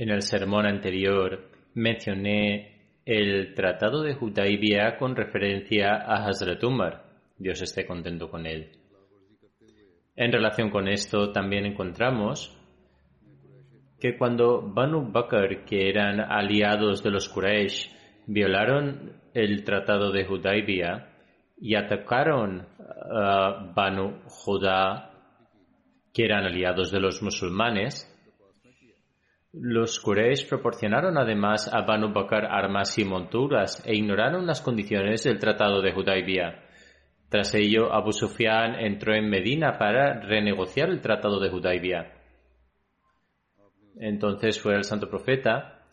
En el sermón anterior mencioné el Tratado de Hudaybiyah con referencia a Hazrat Umar. Dios esté contento con él. En relación con esto también encontramos que cuando Banu Bakr, que eran aliados de los Quraysh, violaron el Tratado de Hudaybiyah y atacaron a Banu Judá, que eran aliados de los musulmanes, los Quraysh proporcionaron además a Banu armas y monturas e ignoraron las condiciones del Tratado de Hudaybiyah. Tras ello, Abu Sufyan entró en Medina para renegociar el Tratado de Hudaybiyah. Entonces fue el santo profeta,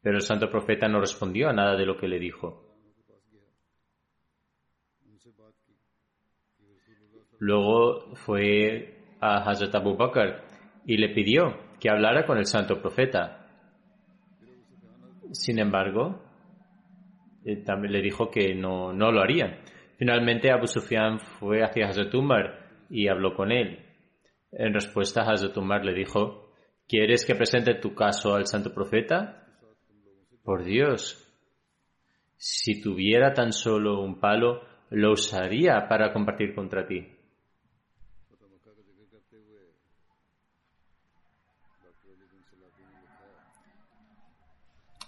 pero el santo profeta no respondió a nada de lo que le dijo. Luego fue a Hazrat Abu Bakr y le pidió que hablara con el santo profeta. Sin embargo, también le dijo que no, no lo harían. Finalmente Abu Sufyan fue hacia Hazrat Umar y habló con él. En respuesta, Hazrat Umar le dijo, ¿quieres que presente tu caso al santo profeta? Por Dios, si tuviera tan solo un palo, lo usaría para compartir contra ti.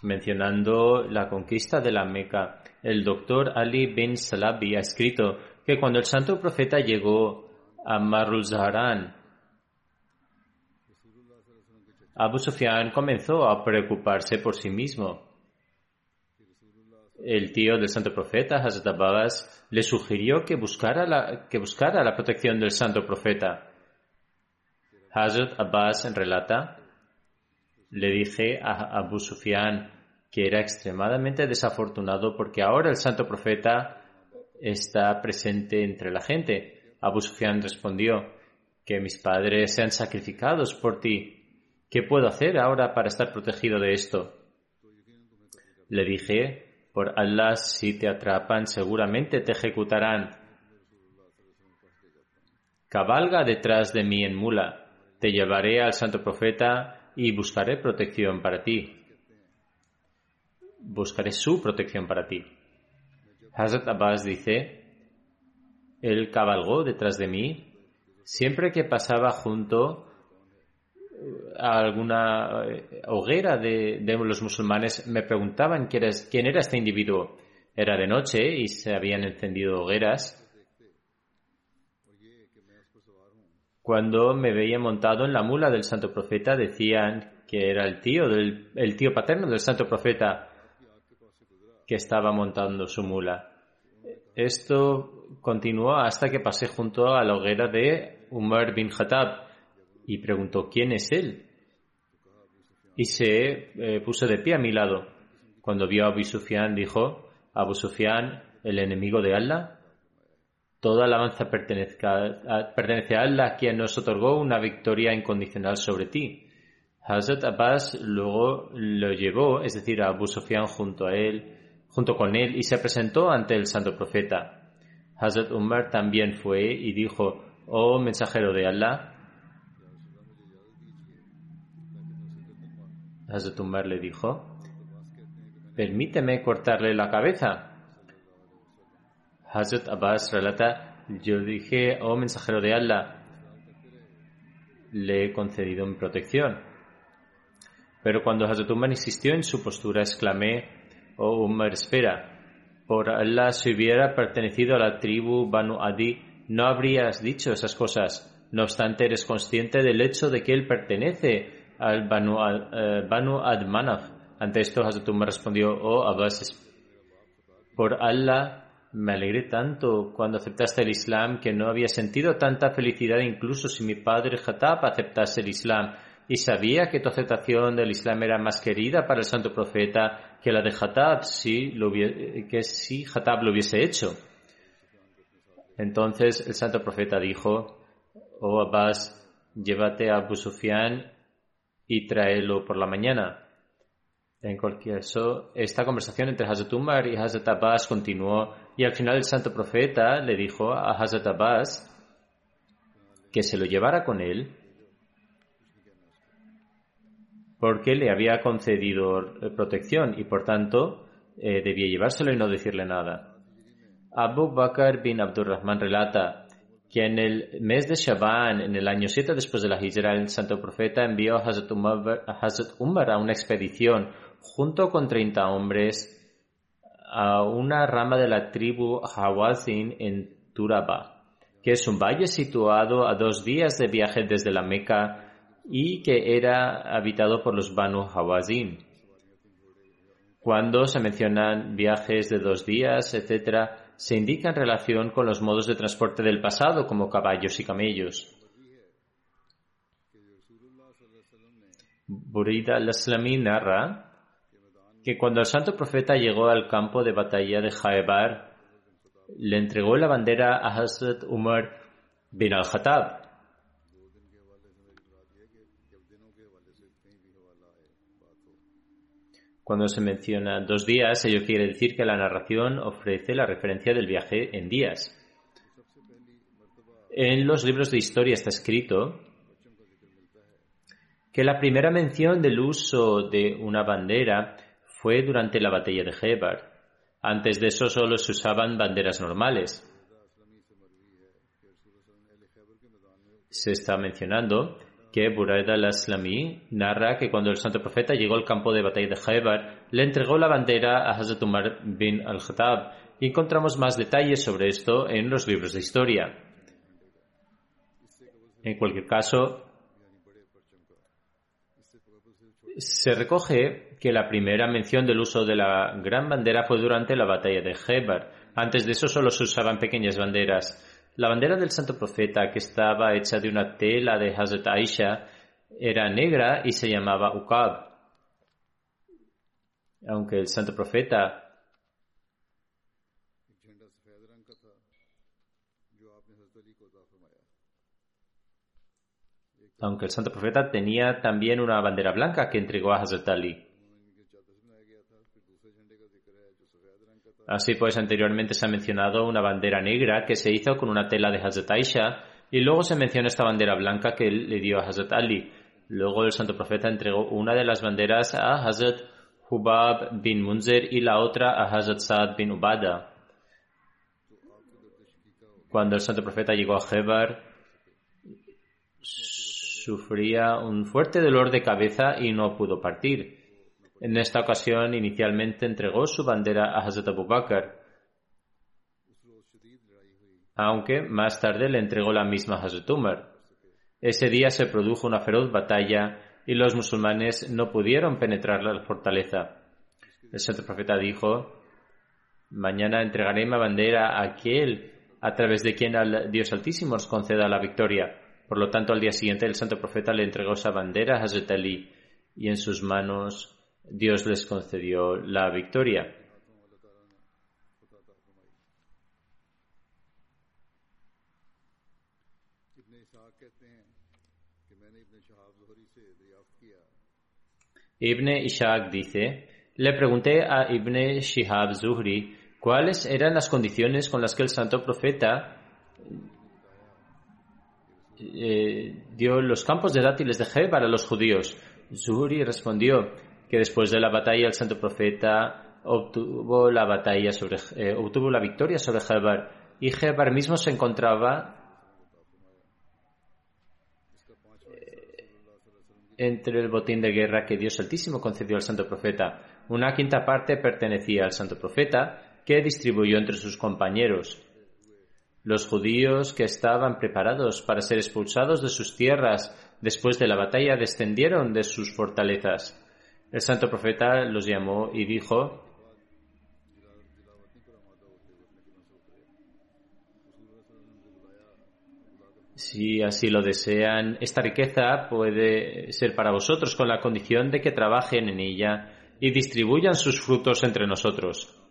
Mencionando la conquista de la Meca, el doctor Ali bin Salabi ha escrito que cuando el santo profeta llegó a Marul Zaharan, Abu Sufyan comenzó a preocuparse por sí mismo. El tío del santo profeta, Hazrat Abbas, le sugirió que buscara la, que buscara la protección del santo profeta. Hazrat Abbas relata, le dije a Abu Sufyan que era extremadamente desafortunado porque ahora el santo profeta está presente entre la gente. Abu Sufyan respondió que mis padres sean sacrificados por ti. ¿Qué puedo hacer ahora para estar protegido de esto? Le dije, por Allah, si te atrapan, seguramente te ejecutarán. Cabalga detrás de mí en mula, te llevaré al santo profeta y buscaré protección para ti. Buscaré su protección para ti. Hazrat Abbas dice, él cabalgó detrás de mí siempre que pasaba junto a alguna hoguera de, de los musulmanes me preguntaban quién era este individuo. Era de noche y se habían encendido hogueras. Cuando me veía montado en la mula del santo profeta decían que era el tío del el tío paterno del santo profeta que estaba montando su mula. Esto continuó hasta que pasé junto a la hoguera de Umar bin Khattab y preguntó quién es él. Y se eh, puso de pie a mi lado. Cuando vio a Abu dijo, Abu Sufyan, el enemigo de Allah. Toda alabanza pertenece a quien nos otorgó una victoria incondicional sobre ti. Hazrat Abbas luego lo llevó, es decir, a Abu Sufyan junto a él, junto con él, y se presentó ante el santo profeta. Hazrat Umar también fue y dijo, oh mensajero de Allah, Hazrat Umar le dijo, permíteme cortarle la cabeza. Hazrat Abbas relata, yo dije, oh mensajero de Allah, le he concedido mi protección. Pero cuando Hazrat Umar insistió en su postura, exclamé, oh Umar, espera, por Allah si hubiera pertenecido a la tribu Banu Adi, no habrías dicho esas cosas. No obstante, eres consciente del hecho de que él pertenece al Banu, uh, Banu Admanaf. Ante esto, Hazrat Umar respondió, oh Abbas, por Allah me alegré tanto cuando aceptaste el Islam que no había sentido tanta felicidad incluso si mi padre Hatab aceptase el Islam y sabía que tu aceptación del Islam era más querida para el santo profeta que la de Hatab si lo que si Hatab lo hubiese hecho. Entonces el santo profeta dijo, oh Abbas, llévate a Abu Sufyan y tráelo por la mañana. En cualquier caso, esta conversación entre Hazrat Umar y Hazrat Abbas continuó y al final el santo profeta le dijo a Hazrat Abbas que se lo llevara con él porque le había concedido protección y por tanto eh, debía llevárselo y no decirle nada. Abu Bakr bin Abdurrahman relata que en el mes de Shaban, en el año 7 después de la Hijra, el santo profeta envió a Hazrat Umar a una expedición junto con 30 hombres a una rama de la tribu Hawazin en Turaba, que es un valle situado a dos días de viaje desde la Meca y que era habitado por los Banu Hawazin. Cuando se mencionan viajes de dos días, etc., se indica en relación con los modos de transporte del pasado, como caballos y camellos. Burida al-Aslami narra que cuando el santo profeta llegó al campo de batalla de Jaebar, le entregó la bandera a Hazrat Umar bin al-Khattab. Cuando se menciona dos días, ello quiere decir que la narración ofrece la referencia del viaje en días. En los libros de historia está escrito que la primera mención del uso de una bandera fue durante la batalla de Hebar. Antes de eso solo se usaban banderas normales. Se está mencionando que Buraid al-Aslami narra que cuando el santo profeta llegó al campo de batalla de Hebar, le entregó la bandera a Hazrat Umar bin al-Khattab y encontramos más detalles sobre esto en los libros de historia. En cualquier caso, se recoge que la primera mención del uso de la gran bandera fue durante la batalla de Hebar. Antes de eso solo se usaban pequeñas banderas. La bandera del santo profeta, que estaba hecha de una tela de Hazrat Aisha, era negra y se llamaba Uqab. Aunque el santo profeta aunque el santo profeta tenía también una bandera blanca que entregó a Hazrat Ali. Así pues, anteriormente se ha mencionado una bandera negra que se hizo con una tela de Hazrat Aisha y luego se menciona esta bandera blanca que le dio a Hazrat Ali. Luego el santo profeta entregó una de las banderas a Hazrat Hubab bin Munzer y la otra a Hazrat Saad bin Ubada. Cuando el santo profeta llegó a Hebar, sufría un fuerte dolor de cabeza y no pudo partir. En esta ocasión, inicialmente entregó su bandera a Hazrat Abu Bakr, aunque más tarde le entregó la misma a Hazrat Umar. Ese día se produjo una feroz batalla y los musulmanes no pudieron penetrar la fortaleza. El santo profeta dijo, mañana entregaré mi bandera a aquel a través de quien al Dios Altísimo os conceda la victoria. Por lo tanto, al día siguiente el santo profeta le entregó esa bandera a Hazrat Ali y en sus manos Dios les concedió la victoria. Ibn Ishaq dice, le pregunté a Ibn Shihab Zuhri cuáles eran las condiciones con las que el santo profeta eh, dio los campos de dátiles de Hebar a los judíos. Zuhri respondió que después de la batalla el santo profeta obtuvo la batalla sobre eh, obtuvo la victoria sobre Hebar y Hebar mismo se encontraba entre el botín de guerra que Dios Altísimo concedió al santo profeta. Una quinta parte pertenecía al santo profeta, que distribuyó entre sus compañeros. Los judíos que estaban preparados para ser expulsados de sus tierras después de la batalla descendieron de sus fortalezas. El santo profeta los llamó y dijo, Si así lo desean, esta riqueza puede ser para vosotros con la condición de que trabajen en ella y distribuyan sus frutos entre nosotros.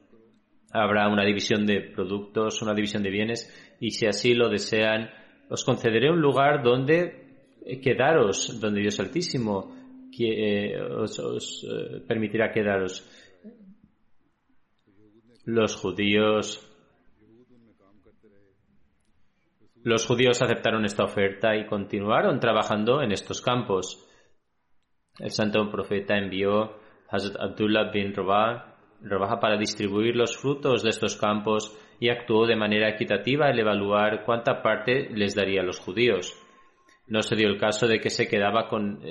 Habrá una división de productos, una división de bienes y si así lo desean, os concederé un lugar donde quedaros, donde Dios Altísimo eh, os, eh, permitirá quedaros. Los judíos Los judíos aceptaron esta oferta y continuaron trabajando en estos campos. El santo profeta envió a Hazrat Abdullah bin Rabah para distribuir los frutos de estos campos y actuó de manera equitativa al evaluar cuánta parte les daría los judíos. No se dio el caso de que se quedaba con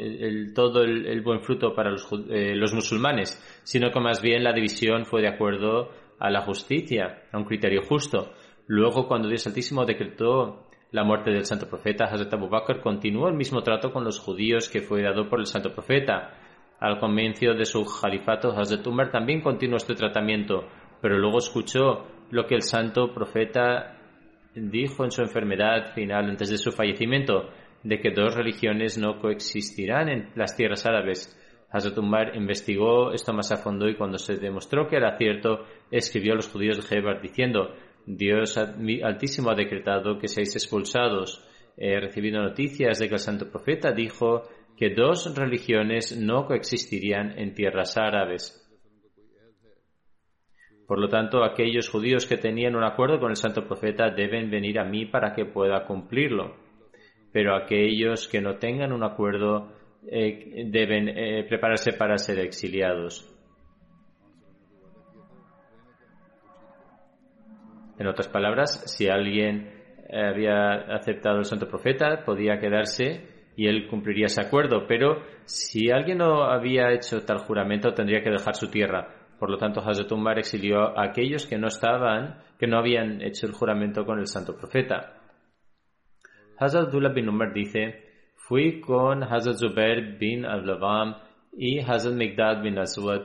todo el, buen fruto para los, eh, los musulmanes, sino que más bien la división fue de acuerdo a la justicia, a un criterio justo. Luego, cuando Dios Altísimo decretó la muerte del santo profeta, Hazrat Abu Bakr continuó el mismo trato con los judíos que fue dado por el santo profeta. Al comienzo de su califato, Hazrat Umar también continuó este tratamiento, pero luego escuchó lo que el santo profeta dijo en su enfermedad final antes de su fallecimiento, de que dos religiones no coexistirán en las tierras árabes. Hazrat Umar investigó esto más a fondo y cuando se demostró que era cierto, escribió a los judíos de Hebar diciendo Dios Altísimo ha decretado que seáis expulsados. He recibido noticias de que el santo profeta dijo que dos religiones no coexistirían en tierras árabes. Por lo tanto, aquellos judíos que tenían un acuerdo con el santo profeta deben venir a mí para que pueda cumplirlo. Pero aquellos que no tengan un acuerdo eh, deben eh, prepararse para ser exiliados. En otras palabras, si alguien había aceptado el santo profeta, podía quedarse y él cumpliría ese acuerdo. Pero si alguien no había hecho tal juramento, tendría que dejar su tierra. Por lo tanto, Hazrat Umar exilió a aquellos que no estaban, que no habían hecho el juramento con el santo profeta. Hazrat Abdullah bin Umar dice, fui con Hazrat Zubair bin Ablavam y Hazrat Migdad bin Aswad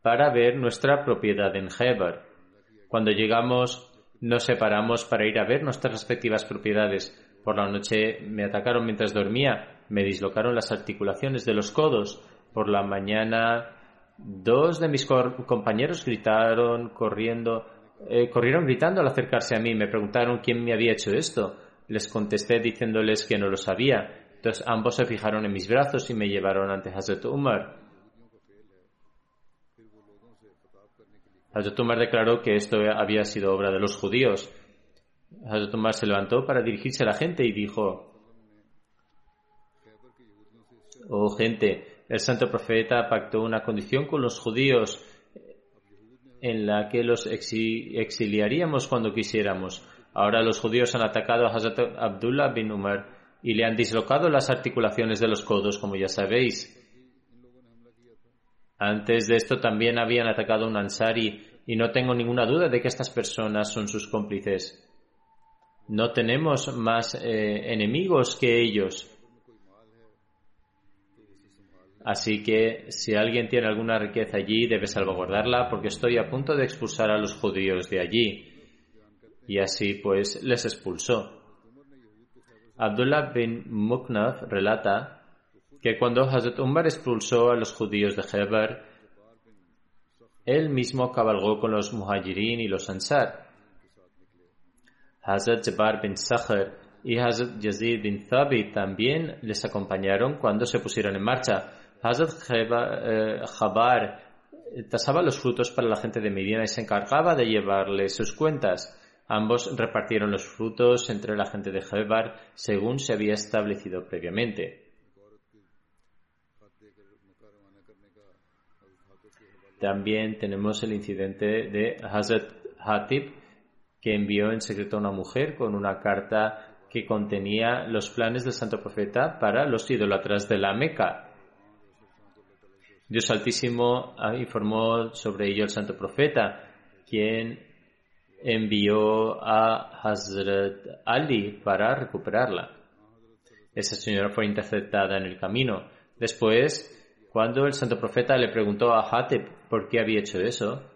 para ver nuestra propiedad en Hebar. Cuando llegamos, nos separamos para ir a ver nuestras respectivas propiedades. Por la noche me atacaron mientras dormía, me dislocaron las articulaciones de los codos. Por la mañana, dos de mis compañeros gritaron corriendo, eh, corrieron gritando al acercarse a mí. Me preguntaron quién me había hecho esto. Les contesté diciéndoles que no lo sabía. Entonces ambos se fijaron en mis brazos y me llevaron ante Hazrat Umar. Hazrat Umar declaró que esto había sido obra de los judíos. Hazrat Umar se levantó para dirigirse a la gente y dijo, Oh gente, el santo profeta pactó una condición con los judíos en la que los exiliaríamos cuando quisiéramos. Ahora los judíos han atacado a Hazrat Abdullah bin Umar y le han dislocado las articulaciones de los codos, como ya sabéis. Antes de esto también habían atacado a un Ansari y no tengo ninguna duda de que estas personas son sus cómplices. No tenemos más eh, enemigos que ellos. Así que si alguien tiene alguna riqueza allí, debe salvaguardarla porque estoy a punto de expulsar a los judíos de allí. Y así pues les expulsó. Abdullah bin Muknaf relata que cuando Hazrat Umar expulsó a los judíos de Heber, él mismo cabalgó con los muhajirin y los ansar. Hazrat Jabbar bin Sakhar y Hazrat Yazid bin Thabit también les acompañaron cuando se pusieron en marcha. Hazrat Jabar eh, tasaba los frutos para la gente de Medina y se encargaba de llevarle sus cuentas. Ambos repartieron los frutos entre la gente de Jabar según se había establecido previamente. También tenemos el incidente de Hazrat Hatib, que envió en secreto a una mujer con una carta que contenía los planes del santo profeta para los idólatras de la Meca. Dios Altísimo ah, informó sobre ello al santo profeta, quien envió a Hazrat Ali para recuperarla. Esa señora fue interceptada en el camino. Después, cuando el santo profeta le preguntó a Hatib por qué había hecho eso,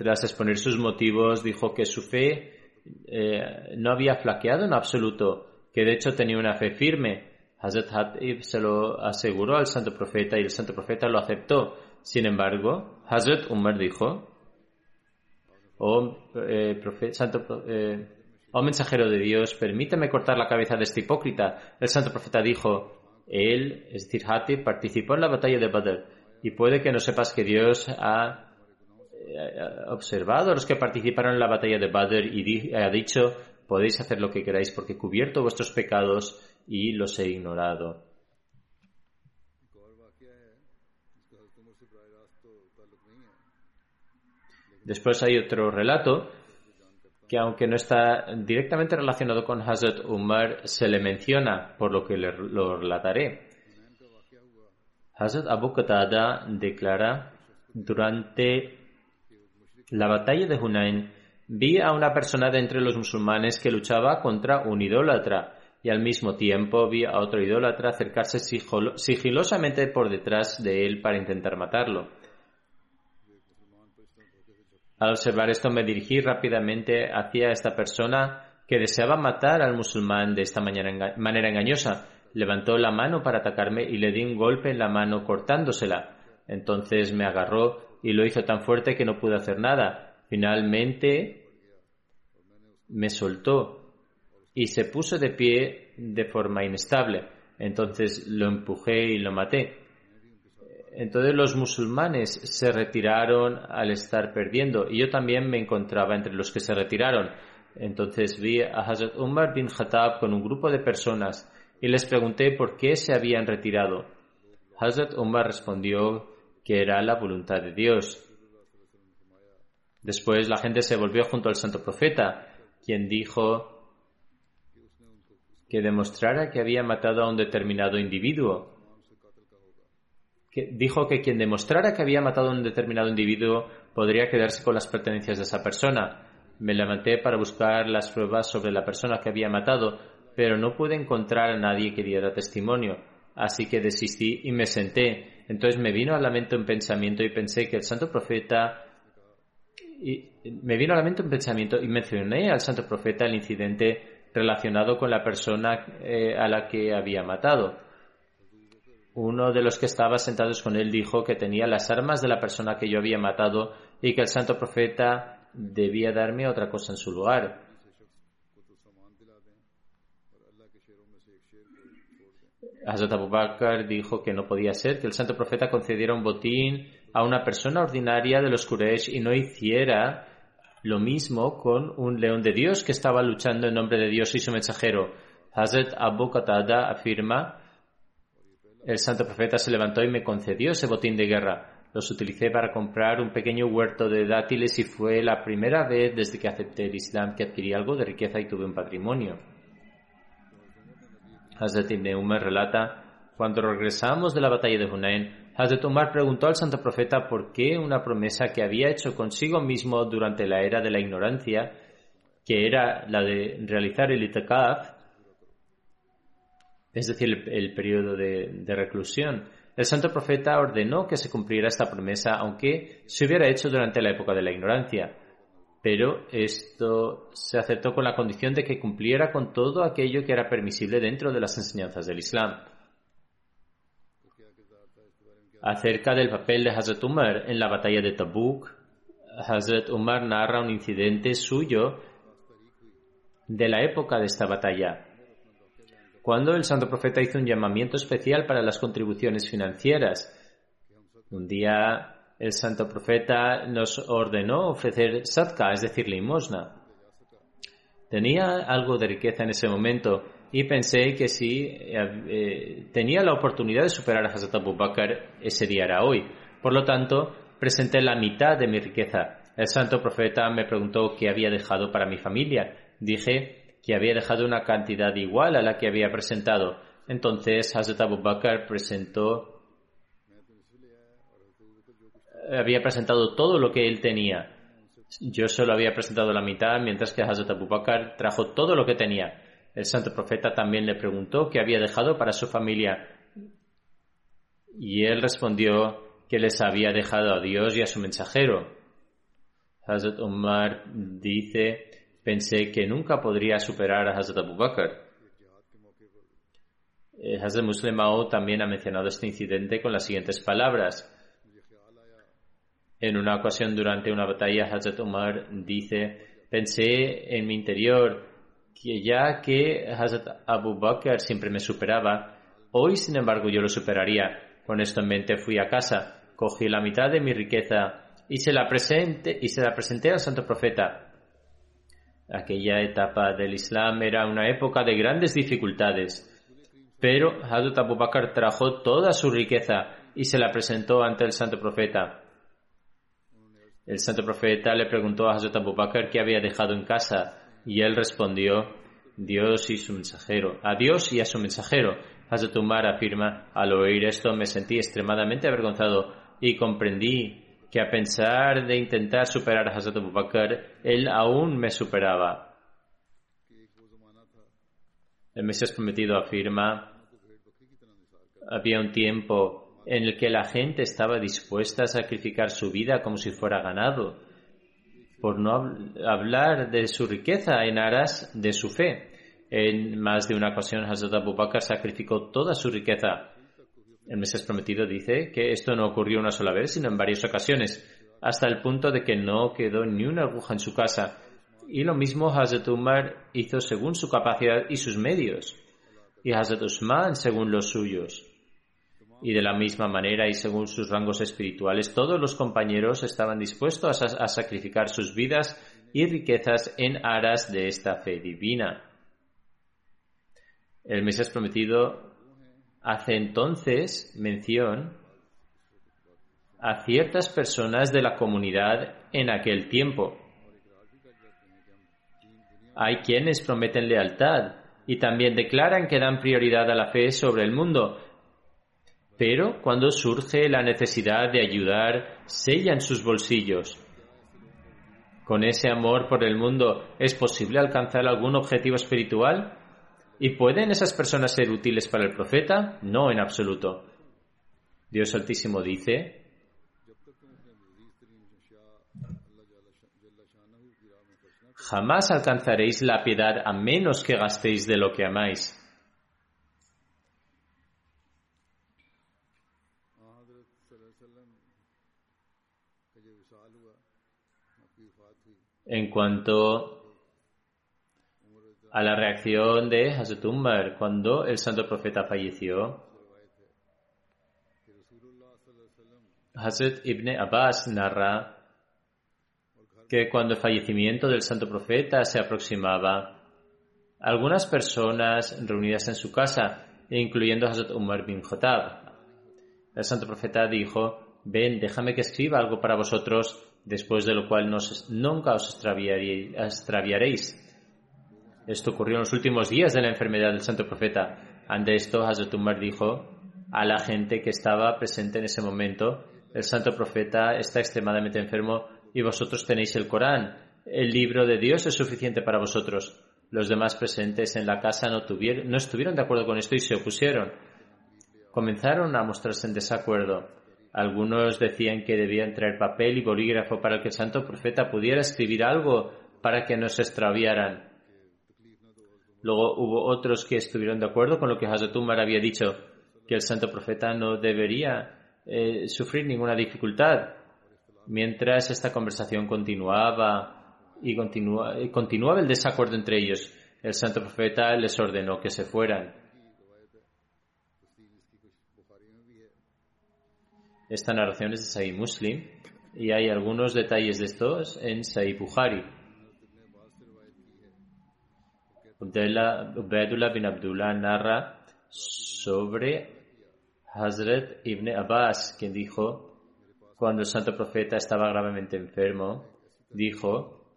Tras exponer sus motivos, dijo que su fe eh, no había flaqueado en absoluto, que de hecho tenía una fe firme. Hazrat Hatib se lo aseguró al santo profeta y el santo profeta lo aceptó. Sin embargo, Hazrat Umar dijo, oh, eh, santo, eh, oh mensajero de Dios, permítame cortar la cabeza de este hipócrita. El santo profeta dijo, él, es decir, Hatib, participó en la batalla de Badr y puede que no sepas que Dios ha observado a los que participaron en la batalla de Badr y ha dicho, podéis hacer lo que queráis porque he cubierto vuestros pecados y los he ignorado. Después hay otro relato que aunque no está directamente relacionado con Hazrat Umar, se le menciona, por lo que lo relataré. Hazrat Abu Qatada declara, durante la batalla de Hunain vi a una persona de entre los musulmanes que luchaba contra un idólatra y al mismo tiempo vi a otro idólatra acercarse sigilosamente por detrás de él para intentar matarlo. Al observar esto me dirigí rápidamente hacia esta persona que deseaba matar al musulmán de esta manera engañosa. Levantó la mano para atacarme y le di un golpe en la mano cortándosela. Entonces me agarró y lo hizo tan fuerte que no pude hacer nada. Finalmente me soltó y se puso de pie de forma inestable. Entonces lo empujé y lo maté. Entonces los musulmanes se retiraron al estar perdiendo y yo también me encontraba entre los que se retiraron. Entonces vi a Hazrat Umar bin Khattab con un grupo de personas y les pregunté por qué se habían retirado. Hazrat Umar respondió que era la voluntad de Dios. Después la gente se volvió junto al santo profeta, quien dijo que demostrara que había matado a un determinado individuo. Dijo que quien demostrara que había matado a un determinado individuo podría quedarse con las pertenencias de esa persona. Me levanté para buscar las pruebas sobre la persona que había matado, pero no pude encontrar a nadie que diera testimonio, así que desistí y me senté entonces me vino a la mente un pensamiento y pensé que el santo profeta y me vino a la mente un pensamiento y mencioné al santo profeta el incidente relacionado con la persona eh, a la que había matado. Uno de los que estaba sentados con él dijo que tenía las armas de la persona que yo había matado y que el santo profeta debía darme otra cosa en su lugar. Hazrat Abu Bakr dijo que no podía ser que el santo profeta concediera un botín a una persona ordinaria de los Quraysh y no hiciera lo mismo con un león de Dios que estaba luchando en nombre de Dios y su mensajero. Hazrat Abu Qatada afirma, el santo profeta se levantó y me concedió ese botín de guerra. Los utilicé para comprar un pequeño huerto de dátiles y fue la primera vez desde que acepté el Islam que adquirí algo de riqueza y tuve un patrimonio. Hazrat Ibn relata, cuando regresamos de la batalla de Hunayn, Hazrat Umar preguntó al santo profeta por qué una promesa que había hecho consigo mismo durante la era de la ignorancia, que era la de realizar el itakaf, es decir, el, el periodo de, de reclusión, el santo profeta ordenó que se cumpliera esta promesa, aunque se hubiera hecho durante la época de la ignorancia pero esto se aceptó con la condición de que cumpliera con todo aquello que era permisible dentro de las enseñanzas del Islam. Acerca del papel de Hazrat Umar en la batalla de Tabuk, Hazrat Umar narra un incidente suyo de la época de esta batalla, cuando el santo profeta hizo un llamamiento especial para las contribuciones financieras. Un día el santo profeta nos ordenó ofrecer sadka, es decir, limosna. Tenía algo de riqueza en ese momento y pensé que si eh, eh, tenía la oportunidad de superar a Hazrat Abu Bakr, ese día era hoy. Por lo tanto, presenté la mitad de mi riqueza. El santo profeta me preguntó qué había dejado para mi familia. Dije que había dejado una cantidad igual a la que había presentado. Entonces Hazrat Abu Bakr presentó había presentado todo lo que él tenía. Yo solo había presentado la mitad, mientras que Hazrat Abu Bakr trajo todo lo que tenía. El santo profeta también le preguntó qué había dejado para su familia. Y él respondió que les había dejado a Dios y a su mensajero. Hazrat Umar dice, pensé que nunca podría superar a Hazrat Abu Bakr. Eh, Hazrat Muslim también ha mencionado este incidente con las siguientes palabras. En una ocasión durante una batalla, Hazrat Umar dice, pensé en mi interior que ya que Hazrat Abu Bakr siempre me superaba, hoy sin embargo yo lo superaría. Con esto en mente fui a casa, cogí la mitad de mi riqueza y se la presenté, y se la presenté al santo profeta. Aquella etapa del Islam era una época de grandes dificultades, pero Hazrat Abu Bakr trajo toda su riqueza y se la presentó ante el santo profeta. El santo profeta le preguntó a Hazrat Abu Bakr qué había dejado en casa y él respondió, Dios y su mensajero, a Dios y a su mensajero. Hazrat Umar afirma, al oír esto me sentí extremadamente avergonzado y comprendí que a pensar de intentar superar a Hazrat Abu Bakr, él aún me superaba. El Mesías prometido afirma, había un tiempo en el que la gente estaba dispuesta a sacrificar su vida como si fuera ganado por no hablar de su riqueza en aras de su fe. En más de una ocasión, Hazrat Abu Bakr sacrificó toda su riqueza. El Mesías prometido dice que esto no ocurrió una sola vez, sino en varias ocasiones, hasta el punto de que no quedó ni una aguja en su casa. Y lo mismo Hazrat Umar hizo según su capacidad y sus medios, y Hazrat Usman según los suyos. Y de la misma manera y según sus rangos espirituales, todos los compañeros estaban dispuestos a, sacrificar sus vidas y riquezas en aras de esta fe divina. El Mesías prometido hace entonces mención a ciertas personas de la comunidad en aquel tiempo. Hay quienes prometen lealtad y también declaran que dan prioridad a la fe sobre el mundo, pero cuando surge la necesidad de ayudar, sellan sus bolsillos. Con ese amor por el mundo, ¿es posible alcanzar algún objetivo espiritual? ¿Y pueden esas personas ser útiles para el profeta? No, en absoluto. Dios Altísimo dice, Jamás alcanzaréis la piedad a menos que gastéis de lo que amáis. En cuanto a la reacción de Hazrat Umar cuando el santo profeta falleció. Hazrat Ibn Abbas narra que cuando el fallecimiento del santo profeta se aproximaba, algunas personas reunidas en su casa, incluyendo Hazrat Umar bin Khattab, el santo profeta dijo, ven, déjame que escriba algo para vosotros después de lo cual nunca os extraviaréis. Esto ocurrió en los últimos días de la enfermedad del santo profeta. Ante esto, Hazrat Umar dijo a la gente que estaba presente en ese momento, el santo profeta está extremadamente enfermo y vosotros tenéis el Corán. El libro de Dios es suficiente para vosotros. Los demás presentes en la casa no, tuvieron, no estuvieron de acuerdo con esto y se opusieron. Comenzaron a mostrarse en desacuerdo. Algunos decían que debían traer papel y bolígrafo para que el santo profeta pudiera escribir algo para que no se extraviaran. Luego hubo otros que estuvieron de acuerdo con lo que Hazrat había dicho, que el santo profeta no debería eh, sufrir ninguna dificultad. Mientras esta conversación continuaba y continuaba el desacuerdo entre ellos, el santo profeta les ordenó que se fueran. Esta narración es de Sahih Muslim y hay algunos detalles de estos en Sahih Bukhari. Ubaidullah bin Abdullah narra sobre Hazrat ibn Abbas, quien dijo, cuando el santo profeta estaba gravemente enfermo, dijo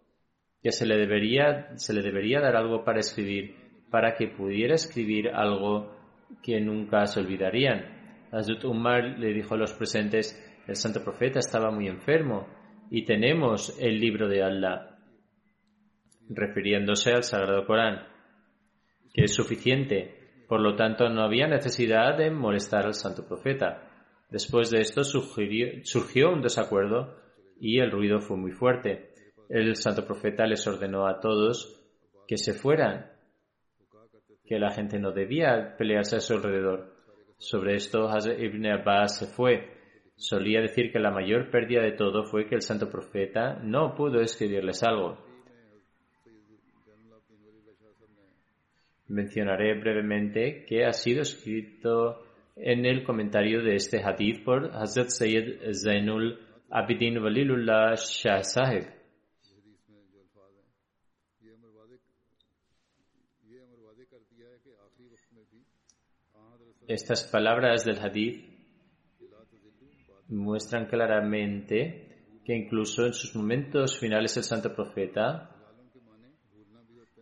que se le debería, se le debería dar algo para escribir, para que pudiera escribir algo que nunca se olvidarían. Hazrat Umar le dijo a los presentes, el santo profeta estaba muy enfermo y tenemos el libro de Allah, refiriéndose al Sagrado Corán, que es suficiente por lo tanto, no había necesidad de molestar al santo profeta. Después de esto surgió un desacuerdo y el ruido fue muy fuerte. El santo profeta les ordenó a todos que se fueran, que la gente no debía pelearse a su alrededor. Sobre esto, Hazrat ibn Abbas se fue. Solía decir que la mayor pérdida de todo fue que el santo profeta no pudo escribirles algo. Mencionaré brevemente que ha sido escrito en el comentario de este hadith por Hazrat Sayyid Zainul Abidin Walilullah Shah Sahib. Estas palabras del hadith muestran claramente que incluso en sus momentos finales el santo profeta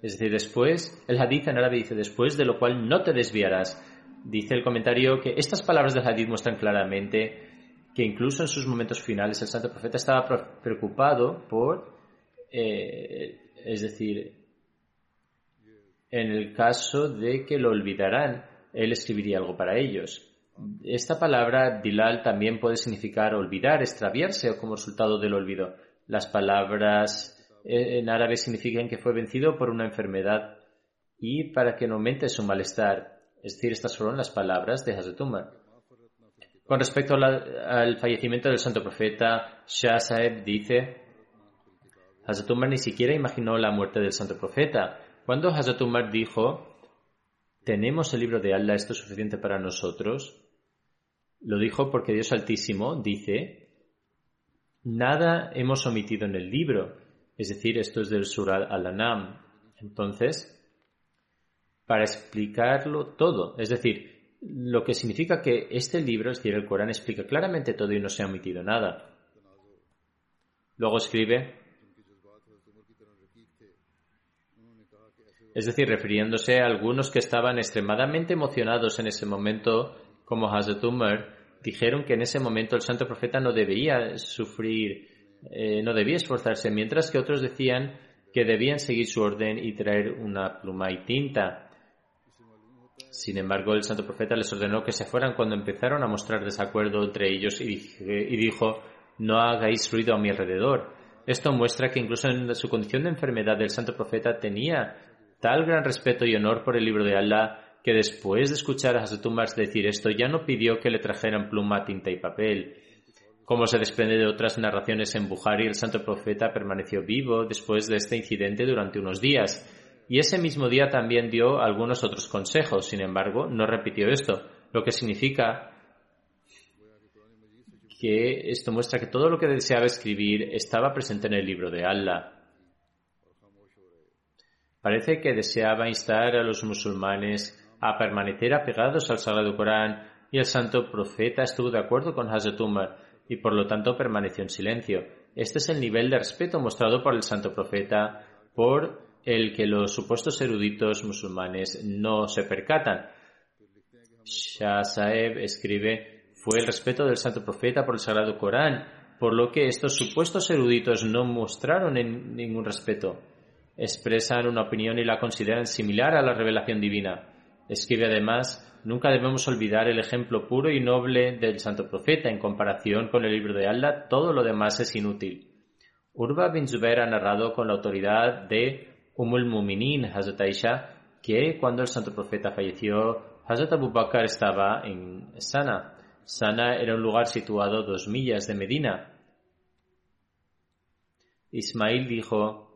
es decir, después, el hadith en árabe dice después, de lo cual no te desviarás. Dice el comentario que estas palabras del hadith muestran claramente que incluso en sus momentos finales el santo profeta estaba preocupado por, eh, es decir, en el caso de que lo olvidaran, él escribiría algo para ellos. Esta palabra dilal también puede significar olvidar, extraviarse o como resultado del olvido. Las palabras eh, en árabe significan que fue vencido por una enfermedad y para que no aumente su malestar. Es decir, estas fueron las palabras de Hazrat Umar. Con respecto al fallecimiento del santo profeta, Shah Saeb dice, Hazrat Umar ni siquiera imaginó la muerte del santo profeta. Cuando Hazrat Umar dijo, ¿tenemos el libro de Allah, esto es suficiente para nosotros? Lo dijo porque Dios Altísimo dice, nada hemos omitido en el libro es decir, esto es del Surat al-Anam. Entonces, para explicarlo todo, es decir, lo que significa que este libro, es decir, el Corán, explica claramente todo y no se ha omitido nada. Luego escribe, es decir, refiriéndose a algunos que estaban extremadamente emocionados en ese momento, como Hazrat Umar, dijeron que en ese momento el santo profeta no debía sufrir eh, no debía esforzarse, mientras que otros decían que debían seguir su orden y traer una pluma y tinta. Sin embargo, el santo profeta les ordenó que se fueran cuando empezaron a mostrar desacuerdo entre ellos y, y dijo, no hagáis ruido a mi alrededor. Esto muestra que incluso en su condición de enfermedad el santo profeta tenía tal gran respeto y honor por el libro de Allah que después de escuchar a Hazrat decir esto ya no pidió que le trajeran pluma, tinta y papel. Como se desprende de otras narraciones en Bukhari, el santo profeta permaneció vivo después de este incidente durante unos días, y ese mismo día también dio algunos otros consejos, sin embargo, no repitió esto, lo que significa que esto muestra que todo lo que deseaba escribir estaba presente en el libro de Allah. Parece que deseaba instar a los musulmanes a permanecer apegados al Sagrado Corán y el santo profeta estuvo de acuerdo con Hazrat Umar y por lo tanto permaneció en silencio. Este es el nivel de respeto mostrado por el santo profeta por el que los supuestos eruditos musulmanes no se percatan. Shah Saeb escribe, fue el respeto del santo profeta por el sagrado Corán, por lo que estos supuestos eruditos no mostraron ningún respeto. Expresan una opinión y la consideran similar a la revelación divina. Escribe además, Nunca debemos olvidar el ejemplo puro y noble del santo profeta. En comparación con el libro de Allah, todo lo demás es inútil. Urba bin Zubair ha narrado con la autoridad de Umul Muminin, Hazrat Aisha, que cuando el santo profeta falleció, Hazrat Abu Bakr estaba en Sana. Sana era un lugar situado dos millas de Medina. Ismail dijo,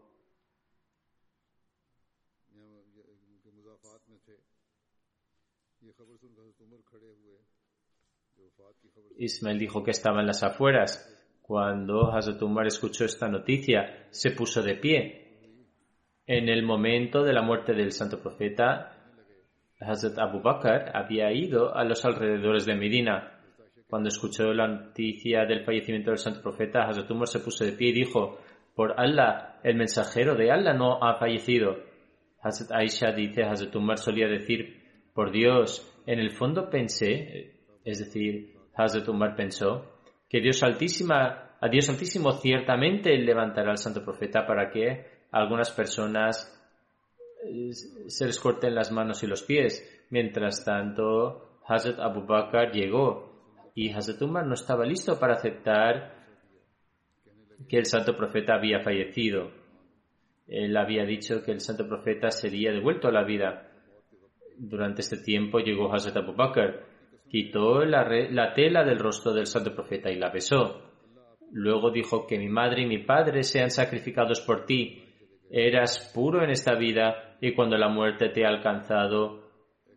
Ismail dijo que estaba en las afueras. Cuando Hazrat Umar escuchó esta noticia, se puso de pie. En el momento de la muerte del santo profeta, Hazrat Abu Bakr había ido a los alrededores de Medina. Cuando escuchó la noticia del fallecimiento del santo profeta, Hazrat Umar se puso de pie y dijo, por Allah, el mensajero de Allah no ha fallecido. Hazrat Aisha dice, Hazrat Umar solía decir, por Dios, en el fondo pensé, es decir, Hazrat Umar pensó que Dios Altísima, a Dios Altísimo ciertamente levantará al santo profeta para que algunas personas eh, se les corten las manos y los pies. Mientras tanto, Hazrat Abu Bakr llegó y Hazrat Umar no estaba listo para aceptar que el santo profeta había fallecido. Él había dicho que el santo profeta sería devuelto a la vida. Durante este tiempo llegó Hazrat Abu Bakr quitó la, tela del rostro del santo profeta y la besó. Luego dijo que mi madre y mi padre sean sacrificados por ti. Eras puro en esta vida y cuando la muerte te ha alcanzado,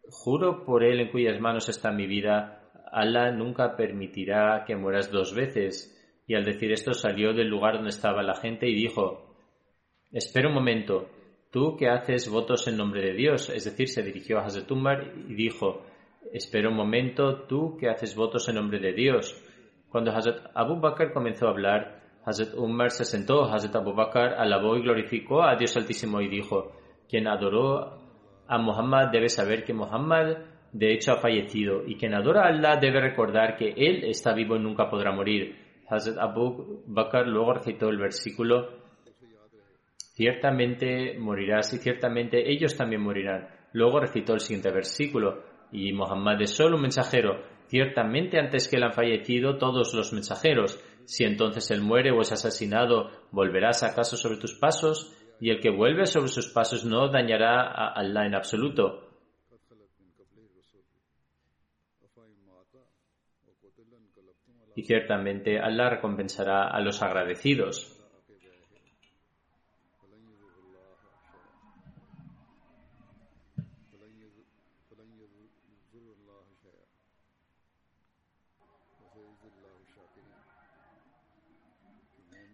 juro por él en cuyas manos está mi vida, Allah nunca permitirá que mueras dos veces. Y al decir esto salió del lugar donde estaba la gente y dijo, Espera un momento, tú que haces votos en nombre de Dios, es decir, se dirigió a Hazrat y dijo, Espera un momento, tú que haces votos en nombre de Dios. Cuando Hazrat Abu Bakr comenzó a hablar, Hazrat Umar se sentó, Hazrat Abu Bakr alabó y glorificó a Dios Altísimo y dijo, quien adoró a Muhammad debe saber que Muhammad de hecho ha fallecido y quien adora a Allah debe recordar que él está vivo y nunca podrá morir. Hazrat Abu Bakr luego recitó el versículo, ciertamente morirás y ciertamente ellos también morirán. Luego recitó el siguiente versículo, y Muhammad es solo un mensajero. Ciertamente antes que él han fallecido todos los mensajeros. Si entonces él muere o es asesinado, ¿volverás acaso sobre tus pasos? Y el que vuelve sobre sus pasos no dañará a Allah en absoluto. Y ciertamente Allah recompensará a los agradecidos.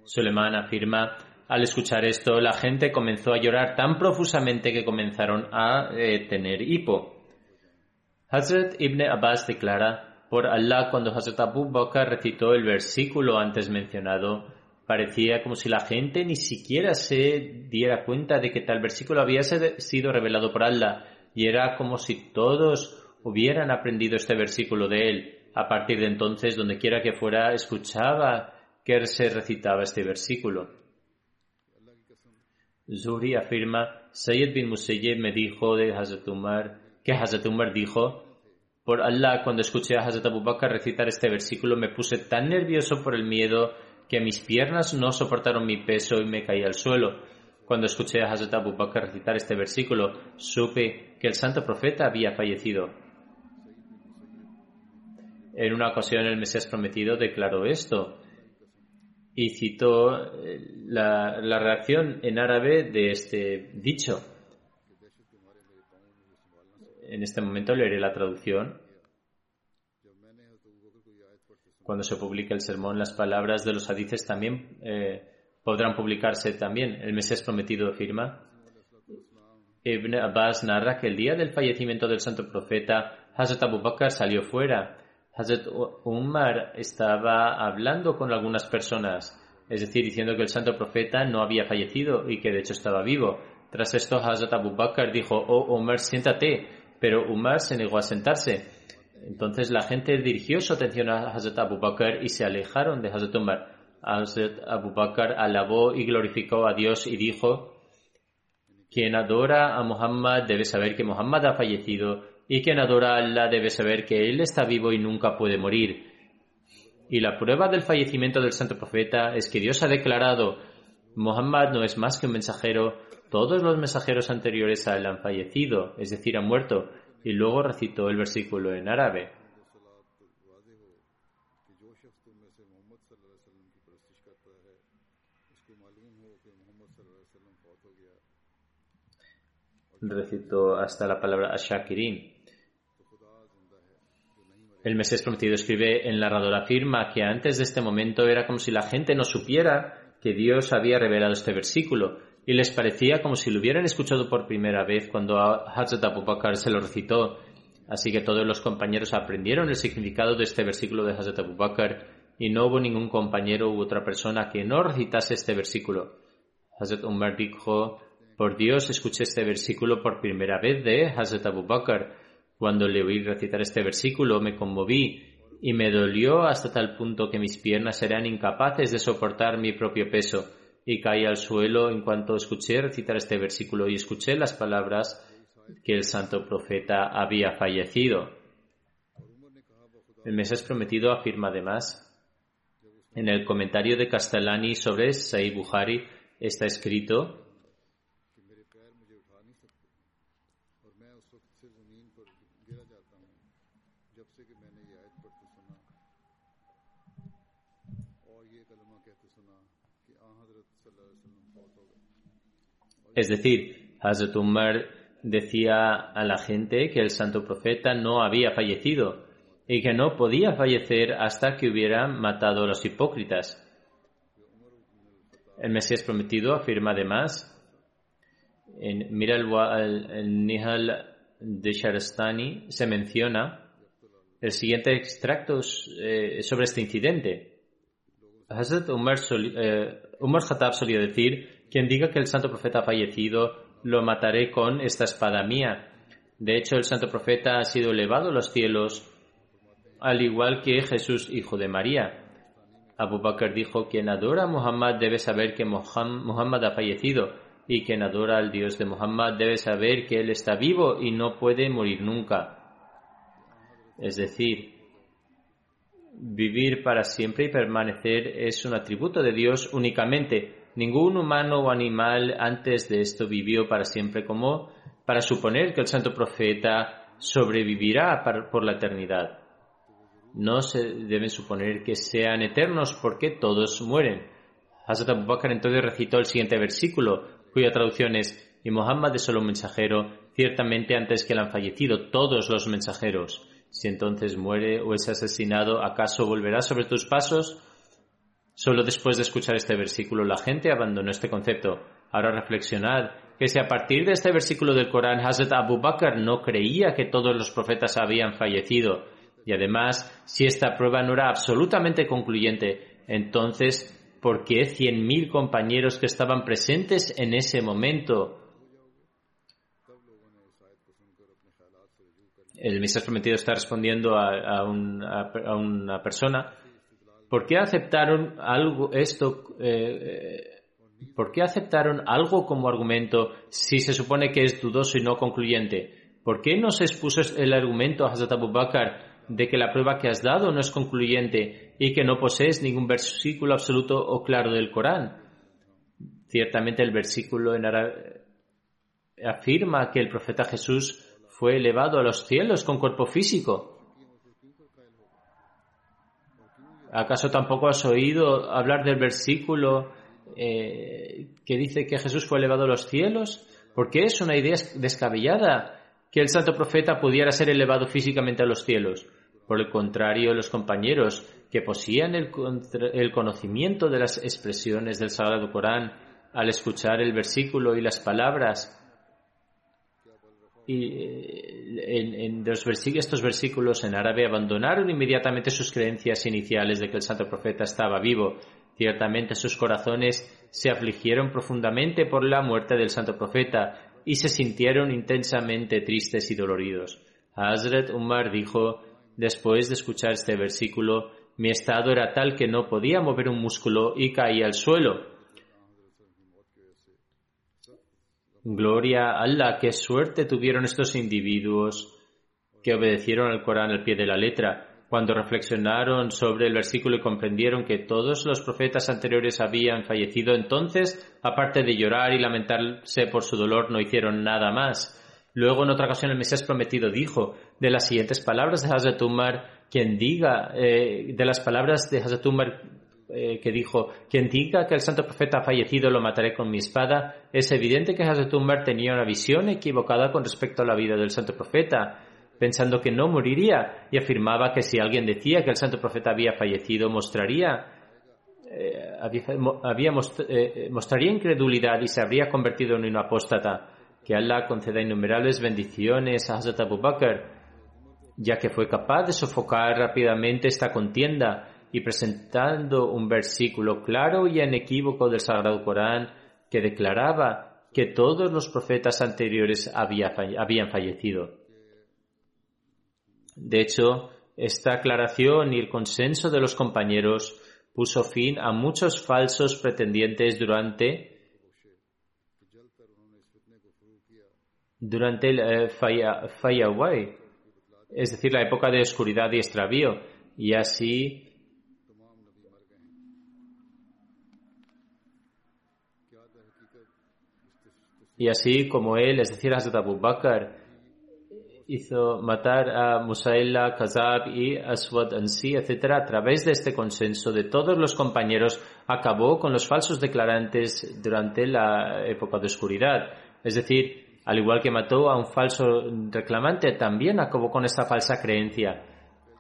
Suleiman afirma, al escuchar esto, la gente comenzó a llorar tan profusamente que comenzaron a eh, tener hipo. Hazrat Ibn Abbas declara, por Allah, cuando Hazrat Abu Bakr recitó el versículo antes mencionado, parecía como si la gente ni siquiera se diera cuenta de que tal versículo había sido revelado por Allah, y era como si todos hubieran aprendido este versículo de él. A partir de entonces, donde quiera que fuera, escuchaba que se recitaba este versículo. Zuhri afirma, Sayyid bin Musayyib me dijo de Hazrat Umar, que Hazrat Umar dijo, por Allah, cuando escuché a Hazrat Abu Bakr recitar este versículo, me puse tan nervioso por el miedo que mis piernas no soportaron mi peso y me caí al suelo. Cuando escuché a Hazrat Abu Bakr recitar este versículo, supe que el santo profeta había fallecido. En una ocasión el Mesías prometido declaró esto y citó eh, la, la reacción en árabe de este dicho. En este momento leeré la traducción. Cuando se publique el sermón, las palabras de los hadices también eh, podrán publicarse también. El Mesías prometido afirma. Ibn Abbas narra que el día del fallecimiento del santo profeta, Hazrat Abu Bakr salió fuera Hazrat Umar estaba hablando con algunas personas, es decir, diciendo que el santo profeta no había fallecido y que de hecho estaba vivo. Tras esto, Hazrat Abu Bakr dijo, oh Umar, siéntate, pero Umar se negó a sentarse. Entonces la gente dirigió su atención a Hazrat Abu Bakr y se alejaron de Hazrat Umar. Hazrat Abu Bakr alabó y glorificó a Dios y dijo, quien adora a Muhammad debe saber que Muhammad ha fallecido y quien adora a Allah debe saber que Él está vivo y nunca puede morir. Y la prueba del fallecimiento del santo profeta es que Dios ha declarado, Muhammad no es más que un mensajero, todos los mensajeros anteriores a él han fallecido, es decir, han muerto, y luego recitó el versículo en árabe. recitó hasta la palabra Ashakirin. El Mesías prometido escribe, el narrador afirma que antes de este momento era como si la gente no supiera que Dios había revelado este versículo y les parecía como si lo hubieran escuchado por primera vez cuando Hazrat Abu Bakr se lo recitó. Así que todos los compañeros aprendieron el significado de este versículo de Hazrat Abu Bakr y no hubo ningún compañero u otra persona que no recitase este versículo. Hazrat Umar dijo, por Dios escuché este versículo por primera vez de Hazrat Abu Bakr. Cuando le oí recitar este versículo me conmoví y me dolió hasta tal punto que mis piernas eran incapaces de soportar mi propio peso y caí al suelo en cuanto escuché recitar este versículo y escuché las palabras que el santo profeta había fallecido. El Mesías prometido afirma además en el comentario de Castellani sobre Sayyid Bukhari está escrito Es decir, Hazrat Umar decía a la gente que el santo profeta no había fallecido y que no podía fallecer hasta que hubieran matado a los hipócritas. El Mesías prometido afirma además en Mira el, Nihal de Sharastani se menciona el siguiente extracto eh, sobre este incidente. Hazrat Umar, eh, Umar Khattab solía decir quien diga que el santo profeta ha fallecido, lo mataré con esta espada mía. De hecho, el santo profeta ha sido elevado a los cielos, al igual que Jesús, hijo de María. Abu Bakr dijo, quien adora a Muhammad debe saber que Muhammad ha fallecido, y quien adora al Dios de Muhammad debe saber que Él está vivo y no puede morir nunca. Es decir, vivir para siempre y permanecer es un atributo de Dios únicamente, Ningún humano o animal antes de esto vivió para siempre como para suponer que el santo profeta sobrevivirá por la eternidad. No se deben suponer que sean eternos porque todos mueren. Hazrat Abu Bakr entonces recitó el siguiente versículo, cuya traducción es, y Muhammad es solo un mensajero, ciertamente antes que le han fallecido todos los mensajeros. Si entonces muere o es asesinado, ¿acaso volverá sobre tus pasos? Solo después de escuchar este versículo la gente abandonó este concepto. Ahora reflexionad que si a partir de este versículo del Corán Hazrat Abu Bakr no creía que todos los profetas habían fallecido, y además, si esta prueba no era absolutamente concluyente, entonces, ¿por qué cien mil compañeros que estaban presentes en ese momento el Mesías prometido está respondiendo a, una persona ¿Por qué aceptaron esto, eh, ¿por qué aceptaron algo como argumento si se supone que es dudoso y no concluyente? ¿Por qué no se expuso el argumento a Hazrat Abu Bakr de que la prueba que has dado no es concluyente y que no posees ningún versículo absoluto o claro del Corán? Ciertamente el versículo en afirma que el profeta Jesús fue elevado a los cielos con cuerpo físico ¿Acaso tampoco has oído hablar del versículo eh, que dice que Jesús fue elevado a los cielos? Porque es una idea descabellada que el santo profeta pudiera ser elevado físicamente a los cielos. Por el contrario, los compañeros que poseían el, el conocimiento de las expresiones del Sagrado Corán, al escuchar el versículo y las palabras y eh, en, estos versículos en árabe abandonaron inmediatamente sus creencias iniciales de que el santo profeta estaba vivo. Ciertamente sus corazones se afligieron profundamente por la muerte del santo profeta y se sintieron intensamente tristes y doloridos. Hazret Umar dijo, después de escuchar este versículo, mi estado era tal que no podía mover un músculo y caí al suelo. Gloria a Allah, qué suerte tuvieron estos individuos que obedecieron al Corán al pie de la letra. Cuando reflexionaron sobre el versículo y comprendieron que todos los profetas anteriores habían fallecido, entonces, aparte de llorar y lamentarse por su dolor, no hicieron nada más. Luego, en otra ocasión, el Mesías prometido dijo de las siguientes palabras de Hazrat quien diga eh, de las palabras de Hazrat eh, que dijo, quien diga que el santo profeta ha fallecido lo mataré con mi espada, es evidente que Hazrat Umar tenía una visión equivocada con respecto a la vida del santo profeta, pensando que no moriría, y afirmaba que si alguien decía que el santo profeta había fallecido, mostraría eh, había, eh, mostraría incredulidad y se habría convertido en un apóstata. Que Allah conceda innumerables bendiciones a Hazrat Abu Bakr, ya que fue capaz de sofocar rápidamente esta contienda y presentando un versículo claro y inequívoco del Sagrado Corán que declaraba que todos los profetas anteriores habían fallecido. De hecho, esta aclaración y el consenso de los compañeros puso fin a muchos falsos pretendientes durante durante el eh, es decir, la época de oscuridad y extravío, y así Y así como él, es decir, Hazrat Abu Bakr, hizo matar a Musaila, Kazab y Aswad Ansi, etc., a través de este consenso de todos los compañeros, acabó con los falsos declarantes durante la época de oscuridad. Es decir, al igual que mató a un falso reclamante, también acabó con esta falsa creencia.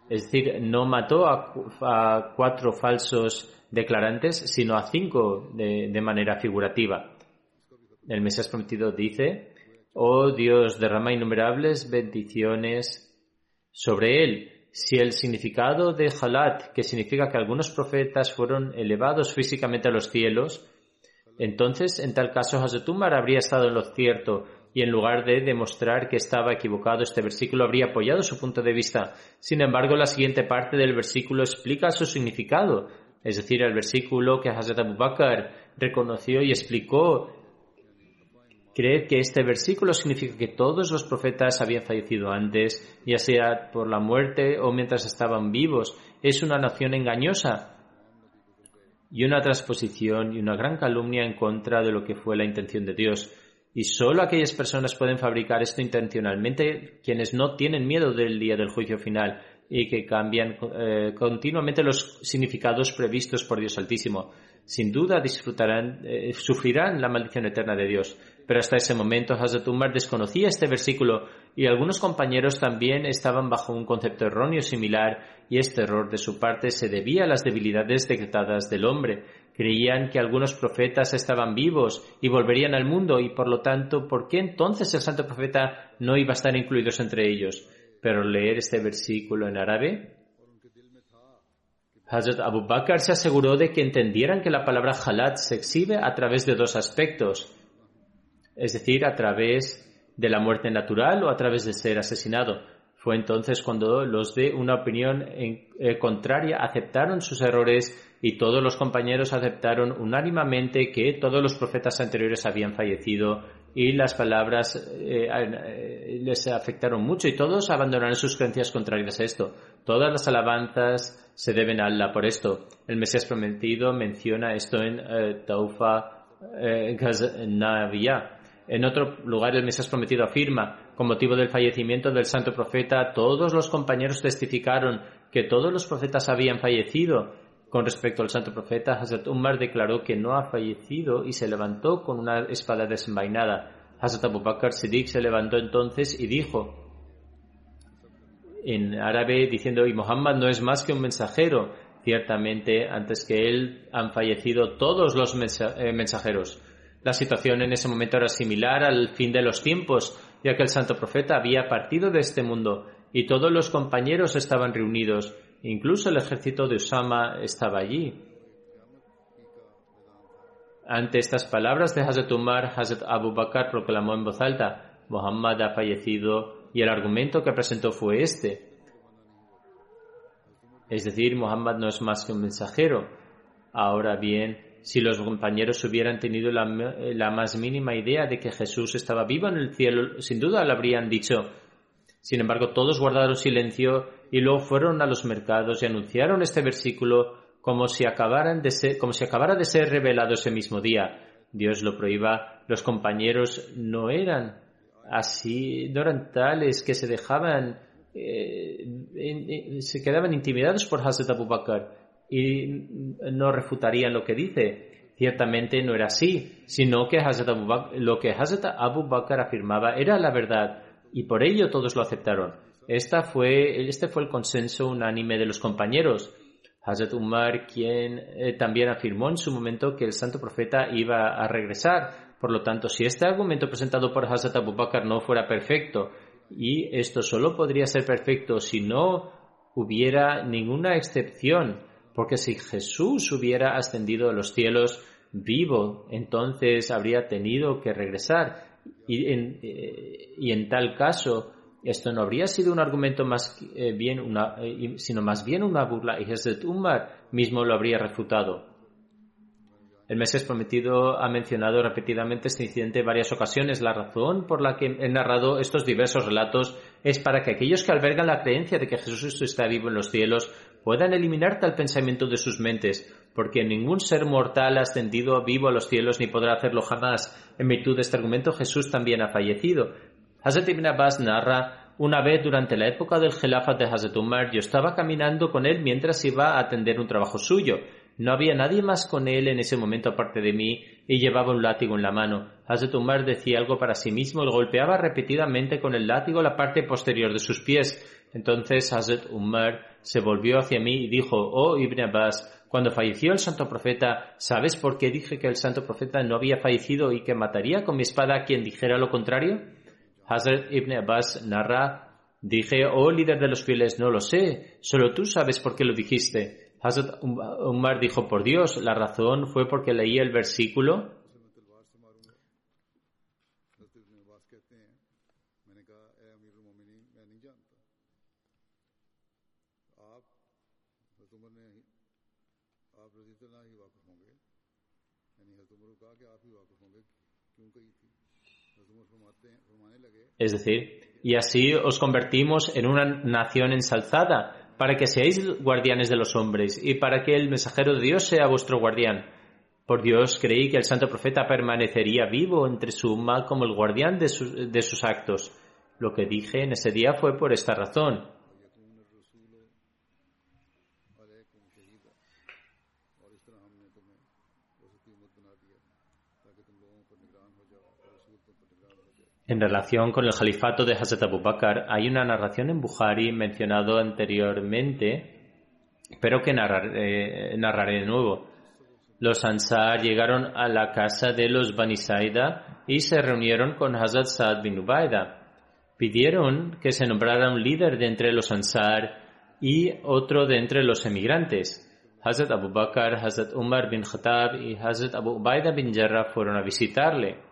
Es decir, no mató a, cuatro falsos declarantes, sino a cinco de manera figurativa. El Mesías prometido dice, Oh Dios, derrama innumerables bendiciones sobre él. Si el significado de Halat, que significa que algunos profetas fueron elevados físicamente a los cielos, entonces en tal caso Hazrat habría estado en lo cierto y en lugar de demostrar que estaba equivocado este versículo habría apoyado su punto de vista. Sin embargo, la siguiente parte del versículo explica su significado, es decir, el versículo que Hazrat Abu Bakr reconoció y explicó Creer que este versículo significa que todos los profetas habían fallecido antes, ya sea por la muerte o mientras estaban vivos, es una noción engañosa y una transposición y una gran calumnia en contra de lo que fue la intención de Dios. Y solo aquellas personas pueden fabricar esto intencionalmente quienes no tienen miedo del día del juicio final y que cambian eh, continuamente los significados previstos por Dios Altísimo. Sin duda disfrutarán, eh, sufrirán la maldición eterna de Dios. Pero hasta ese momento Hazrat Umar desconocía este versículo y algunos compañeros también estaban bajo un concepto erróneo similar y este error de su parte se debía a las debilidades decretadas del hombre. Creían que algunos profetas estaban vivos y volverían al mundo y por lo tanto, ¿por qué entonces el santo profeta no iba a estar incluido entre ellos? Pero leer este versículo en árabe Hazrat Abu Bakr se aseguró de que entendieran que la palabra halat se exhibe a través de dos aspectos es decir, a través de la muerte natural o a través de ser asesinado. Fue entonces cuando los de una opinión eh, contraria aceptaron sus errores y todos los compañeros aceptaron unánimemente que todos los profetas anteriores habían fallecido y las palabras eh, eh, les afectaron mucho y todos abandonaron sus creencias contrarias a esto. Todas las alabanzas se deben a Allah por esto. El Mesías prometido menciona esto en Taufa Ghaznaviyah en otro lugar, el Mesías prometido afirma, con motivo del fallecimiento del santo profeta, todos los compañeros testificaron que todos los profetas habían fallecido. Con respecto al santo profeta, Hazrat Umar declaró que no ha fallecido y se levantó con una espada desenvainada. Hazrat Abu Bakr Siddiq se levantó entonces y dijo, en árabe, diciendo, y Muhammad no es más que un mensajero. Ciertamente, antes que él han fallecido todos los eh, mensajeros. La situación en ese momento era similar al fin de los tiempos, ya que el santo profeta había partido de este mundo y todos los compañeros estaban reunidos, incluso el ejército de Usama estaba allí. Ante estas palabras de Hazrat Umar, Hazrat Abu Bakr proclamó en voz alta, Muhammad ha fallecido y el argumento que presentó fue este. Es decir, Muhammad no es más que un mensajero. Ahora bien, si los compañeros hubieran tenido la, más mínima idea de que Jesús estaba vivo en el cielo, sin duda lo habrían dicho. Sin embargo, todos guardaron silencio y luego fueron a los mercados y anunciaron este versículo como si, acabaran de como si acabara de ser revelado ese mismo día. Dios lo prohíba. Los compañeros no eran así, no eran tales que se dejaban, eh, se quedaban intimidados por Hazrat Abu Bakr y no refutarían lo que dice. Ciertamente no era así, sino que lo que Hazrat Abu Bakr afirmaba era la verdad y por ello todos lo aceptaron. Esta fue, este fue el consenso unánime de los compañeros. Hazrat Umar, quien eh, también afirmó en su momento que el santo profeta iba a regresar. Por lo tanto, si este argumento presentado por Hazrat Abu Bakr no fuera perfecto, y esto solo podría ser perfecto si no hubiera ninguna excepción, porque si Jesús hubiera ascendido a los cielos vivo, entonces habría tenido que regresar. Y en, eh, y en tal caso, esto no habría sido un argumento más eh, bien una, eh, sino más bien una burla y Hazrat Umar mismo lo habría refutado. El Mesías prometido ha mencionado repetidamente este incidente en varias ocasiones. La razón por la que he narrado estos diversos relatos es para que aquellos que albergan la creencia de que Jesús está vivo en los cielos puedan eliminar tal pensamiento de sus mentes, porque ningún ser mortal ha ascendido vivo a los cielos ni podrá hacerlo jamás. En virtud de este argumento, Jesús también ha fallecido. Hazrat Ibn Abbas narra, una vez durante la época del Gelafat de Hazrat yo estaba caminando con él mientras iba a atender un trabajo suyo. No había nadie más con él en ese momento aparte de mí y llevaba un látigo en la mano. Hazrat Umar decía algo para sí mismo y golpeaba repetidamente con el látigo la parte posterior de sus pies. Entonces Hazrat Umar se volvió hacia mí y dijo, Oh Ibn Abbas, cuando falleció el santo profeta, ¿sabes por qué dije que el santo profeta no había fallecido y que mataría con mi espada a quien dijera lo contrario? Hazrat Ibn Abbas narra, dije, oh líder de los fieles, no lo sé, solo tú sabes por qué lo dijiste. Hazrat Umar dijo, por Dios, la razón fue porque leí el versículo Es decir, y así os convertimos en una nación ensalzada, para que seáis guardianes de los hombres y para que el mensajero de Dios sea vuestro guardián. Por Dios creí que el santo profeta permanecería vivo entre su umma como el guardián de de sus actos. Lo que dije en ese día fue por esta razón. En relación con el califato de Hazrat Abu Bakr, hay una narración en Bukhari mencionado anteriormente, pero que narraré, de nuevo. Los Ansar llegaron a la casa de los Bani Saida y se reunieron con Hazrat Saad bin Ubaida. Pidieron que se nombrara un líder de entre los Ansar y otro de entre los emigrantes. Hazrat Abu Bakr, Hazrat Umar bin Khattab y Hazrat Abu Ubaida bin Jarrah fueron a visitarle.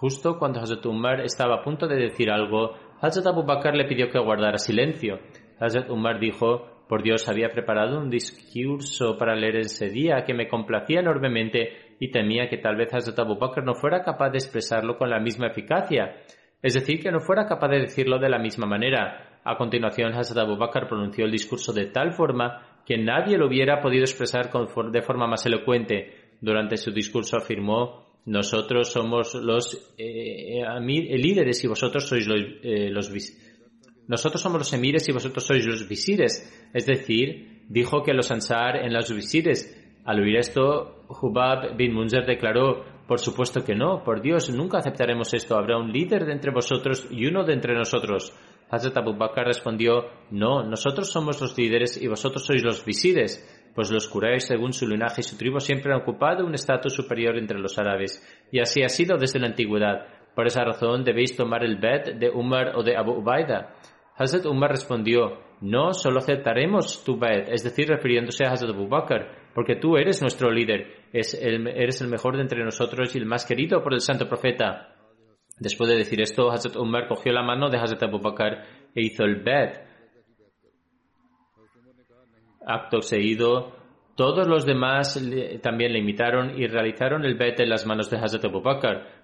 Justo cuando Hazrat Umar estaba a punto de decir algo, Hazrat Abu Bakr le pidió que guardara silencio. Hazrat Umar dijo, por Dios, había preparado un discurso para leer ese día que me complacía enormemente y temía que tal vez Hazrat Abu Bakr no fuera capaz de expresarlo con la misma eficacia. Es decir, que no fuera capaz de decirlo de la misma manera. A continuación, Hazrat Abu Bakr pronunció el discurso de tal forma que nadie lo hubiera podido expresar de forma más elocuente. Durante su discurso afirmó nosotros somos los eh, eh, líderes y vosotros sois los, eh, nosotros somos los emires y vosotros sois los visires. Es decir, dijo que los ansar en los visires. Al oír esto, Hubab bin Munzer declaró, por supuesto que no, por Dios, nunca aceptaremos esto. Habrá un líder de entre vosotros y uno de entre nosotros. Hazrat Abu Bakr respondió, no, nosotros somos los líderes y vosotros sois los visires pues los Quraysh, según su linaje y su tribu, siempre han ocupado un estatus superior entre los árabes, y así ha sido desde la antigüedad. Por esa razón debéis tomar el bet de Umar o de Abu Ubaida. Hazrat Umar respondió, no, solo aceptaremos tu bet, es decir, refiriéndose a Hazrat Abu Bakr, porque tú eres nuestro líder, eres el mejor de entre nosotros y el más querido por el santo profeta. Después de decir esto, Hazrat Umar cogió la mano de Hazrat Abu Bakr e hizo el bet. Acto seguido, todos los demás también le imitaron y realizaron el bet en las manos de Hazrat Abu.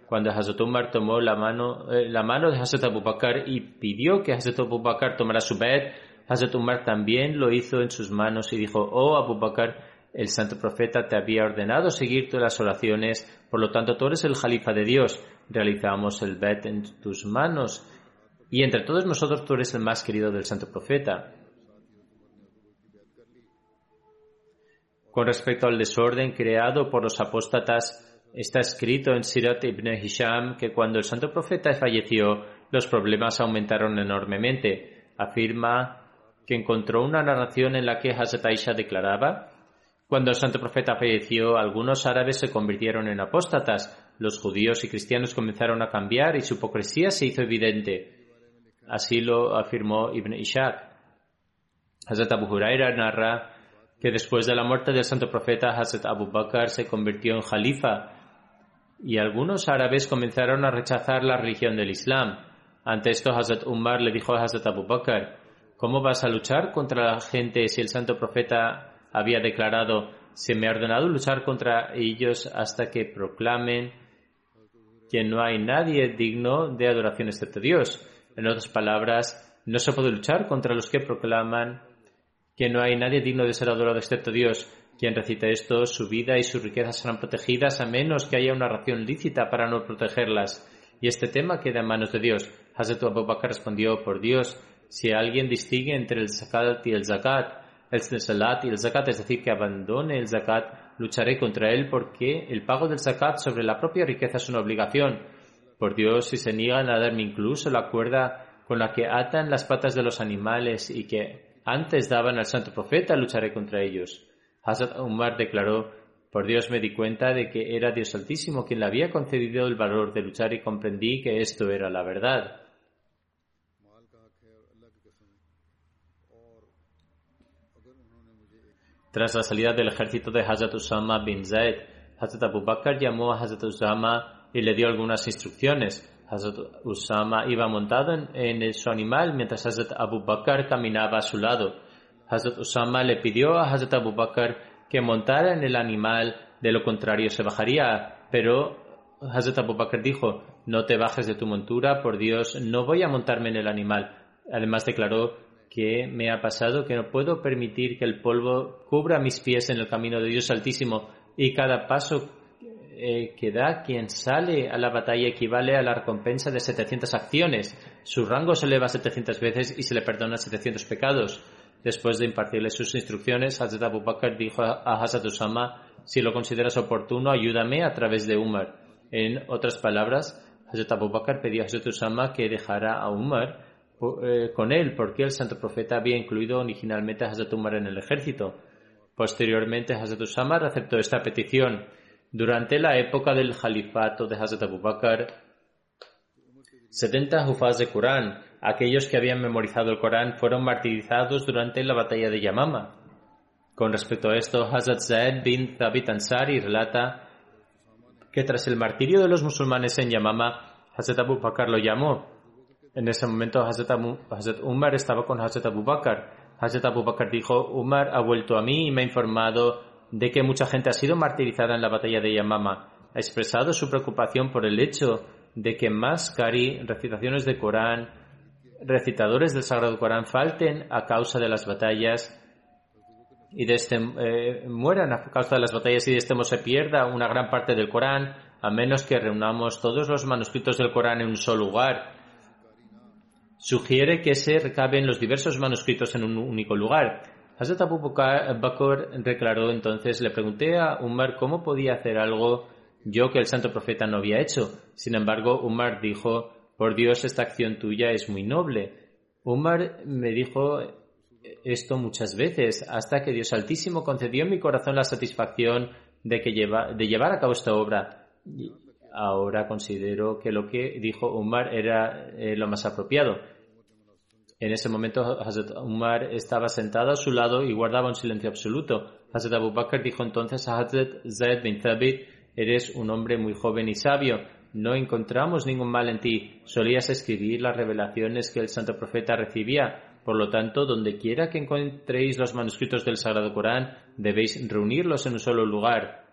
Cuando Hazrat Umar tomó la mano, eh, la mano de Hazrat Abu Bakr y pidió que Hazrat Abu Bakr tomara su bet, Hazrat Umar también lo hizo en sus manos y dijo, oh Abu Bakr, el santo profeta te había ordenado seguir todas las oraciones, por lo tanto tú eres el jalifa de Dios. Realizamos el bet en tus manos y entre todos nosotros tú eres el más querido del santo profeta. Con respecto al desorden creado por los apóstatas, está escrito en Sirat ibn Hisham que cuando el santo profeta falleció, los problemas aumentaron enormemente. Afirma que encontró una narración en la que Hazrat Aisha declaraba cuando el santo profeta falleció, algunos árabes se convirtieron en apóstatas, los judíos y cristianos comenzaron a cambiar y su hipocresía se hizo evidente. Así lo afirmó Ibn Ishaq. Hazrat Abu Huraira narra que después de la muerte del santo profeta, Hazrat Abu Bakr se convirtió en jalifa y algunos árabes comenzaron a rechazar la religión del Islam. Ante esto, Hazrat Umar le dijo a Hazrat Abu Bakr, ¿cómo vas a luchar contra la gente si el santo profeta había declarado, se me ha ordenado luchar contra ellos hasta que proclamen que no hay nadie digno de adoración excepto Dios. En otras palabras, no se puede luchar contra los que proclaman que no hay nadie digno de ser adorado excepto Dios. Quien recita esto, su vida y sus riquezas serán protegidas a menos que haya una ración lícita para no protegerlas. Y este tema queda en manos de Dios. Hazrat Abu Bakr respondió, por Dios, si alguien distingue entre el zakat y el zakat, el salat y el zakat, es decir, que abandone el zakat, lucharé contra él porque el pago del zakat sobre la propia riqueza es una obligación. Por Dios, si se niegan a darme incluso la cuerda con la que atan las patas de los animales y que antes daban al santo profeta, lucharé contra ellos. Hazrat Umar declaró, por Dios me di cuenta de que era Dios Altísimo quien le había concedido el valor de luchar y comprendí que esto era la verdad. Tras la salida del ejército de Hazrat Usama bin Zaid, Hazrat Abu Bakr llamó a Hazrat Usama y le dio algunas instrucciones. Hazrat Usama iba montado en, su animal mientras Hazrat Abu Bakr caminaba a su lado. Hazrat Usama le pidió a Hazrat Abu Bakr que montara en el animal, de lo contrario se bajaría, pero Hazrat Abu Bakr dijo, no te bajes de tu montura, por Dios, no voy a montarme en el animal. Además declaró, que me ha pasado que no puedo permitir que el polvo cubra mis pies en el camino de Dios Altísimo y cada paso eh, que da quien sale a la batalla equivale a la recompensa de 700 acciones. Su rango se eleva 700 veces y se le perdona 700 pecados. Después de impartirle sus instrucciones, Hazrat Abu Bakr dijo a Hazrat Usama, si lo consideras oportuno, ayúdame a través de Umar. En otras palabras, Hazrat Abu Bakr pidió a Hazrat Usama que dejara a Umar eh, con él porque el santo profeta había incluido originalmente a Hazrat Umar en el ejército. Posteriormente, Hazrat Usamar aceptó esta petición. Durante la época del califato de Hazrat Abu Bakr, 70 jufas de Corán, aquellos que habían memorizado el Corán, fueron martirizados durante la batalla de Yamama. Con respecto a esto, Hazrat Zaid bin Thabit Ansari relata que tras el martirio de los musulmanes en Yamama, Hazrat Abu Bakr lo llamó en ese momento Hazrat, Umar estaba con Hazrat Abu Bakr. Hazrat Abu Bakr dijo, Umar ha vuelto a mí y me ha informado de que mucha gente ha sido martirizada en la batalla de Yamama. Ha expresado su preocupación por el hecho de que más Kari, recitaciones de Corán, recitadores del Sagrado Corán falten a causa de las batallas y de este, eh, mueran a causa de las batallas y de este modo se pierda una gran parte del Corán, a menos que reunamos todos los manuscritos del Corán en un solo lugar sugiere que se recaben los diversos manuscritos en un único lugar. Hazrat Abu Bakr declaró entonces, le pregunté a Umar cómo podía hacer algo yo que el santo profeta no había hecho. Sin embargo, Umar dijo, por Dios, esta acción tuya es muy noble. Umar me dijo esto muchas veces, hasta que Dios Altísimo concedió en mi corazón la satisfacción de, que de llevar a cabo esta obra. Ahora considero que lo que dijo Umar era eh, lo más apropiado. En ese momento Hazrat Umar estaba sentado a su lado y guardaba un silencio absoluto. Hazrat Abu Bakr dijo entonces a Hazrat Zaid bin Thabit, eres un hombre muy joven y sabio, no encontramos ningún mal en ti, solías escribir las revelaciones que el santo profeta recibía, por lo tanto, donde quiera que encontréis los manuscritos del Sagrado Corán, debéis reunirlos en un solo lugar.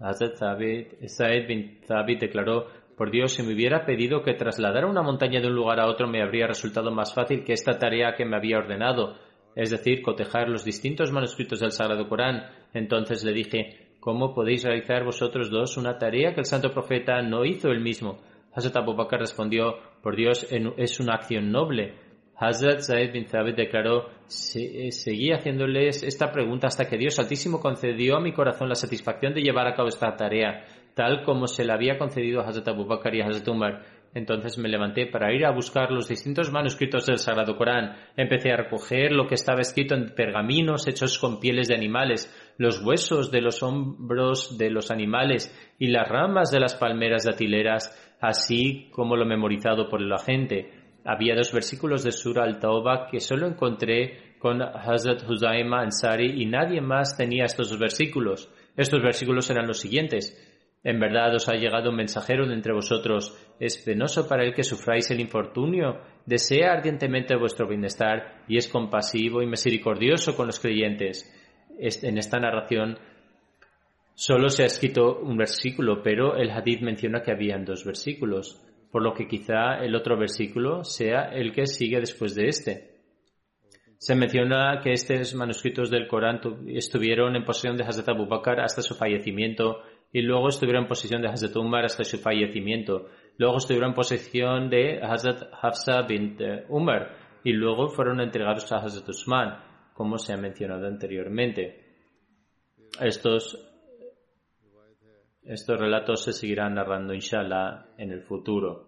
Hazrat Zaid bin Thabit declaró, por Dios, si me hubiera pedido que trasladara una montaña de un lugar a otro, me habría resultado más fácil que esta tarea que me había ordenado, es decir, cotejar los distintos manuscritos del Sagrado Corán. Entonces le dije, ¿cómo podéis realizar vosotros dos una tarea que el santo profeta no hizo él mismo? Hazrat Abu Bakr respondió, por Dios, es una acción noble. Hazrat Zaid bin Thabit declaró, "Se- eh, seguí haciéndoles esta pregunta hasta que Dios Altísimo concedió a mi corazón la satisfacción de llevar a cabo esta tarea, tal como se la había concedido a Hazrat Abu Bakr y Hazrat Umar. Entonces me levanté para ir a buscar los distintos manuscritos del Sagrado Corán. Empecé a recoger lo que estaba escrito en pergaminos hechos con pieles de animales, los huesos de los hombros de los animales y las ramas de las palmeras datileras, así como lo memorizado por la gente. Había dos versículos de Surah al-Tawbah que solo encontré con Hazrat Huzaima Ansari y nadie más tenía estos versículos. Estos versículos eran los siguientes. En verdad os ha llegado un mensajero de entre vosotros. Es penoso para él que sufráis el infortunio. Desea ardientemente vuestro bienestar y es compasivo y misericordioso con los creyentes. Es- En esta narración solo se ha escrito un versículo, pero el hadith menciona que habían dos versículos, por lo que quizá el otro versículo sea el que sigue después de este. Se menciona que estos manuscritos del Corán tu- estuvieron en posesión de Hazrat Abu Bakr hasta su fallecimiento y luego estuvieron en posesión de Hazrat Umar hasta su fallecimiento. Luego estuvieron en posesión de Hazrat Hafsa bint eh, Umar y luego fueron entregados a Hazrat Usman, como se ha mencionado anteriormente. Estos, estos relatos se seguirán narrando, inshallah, en el futuro.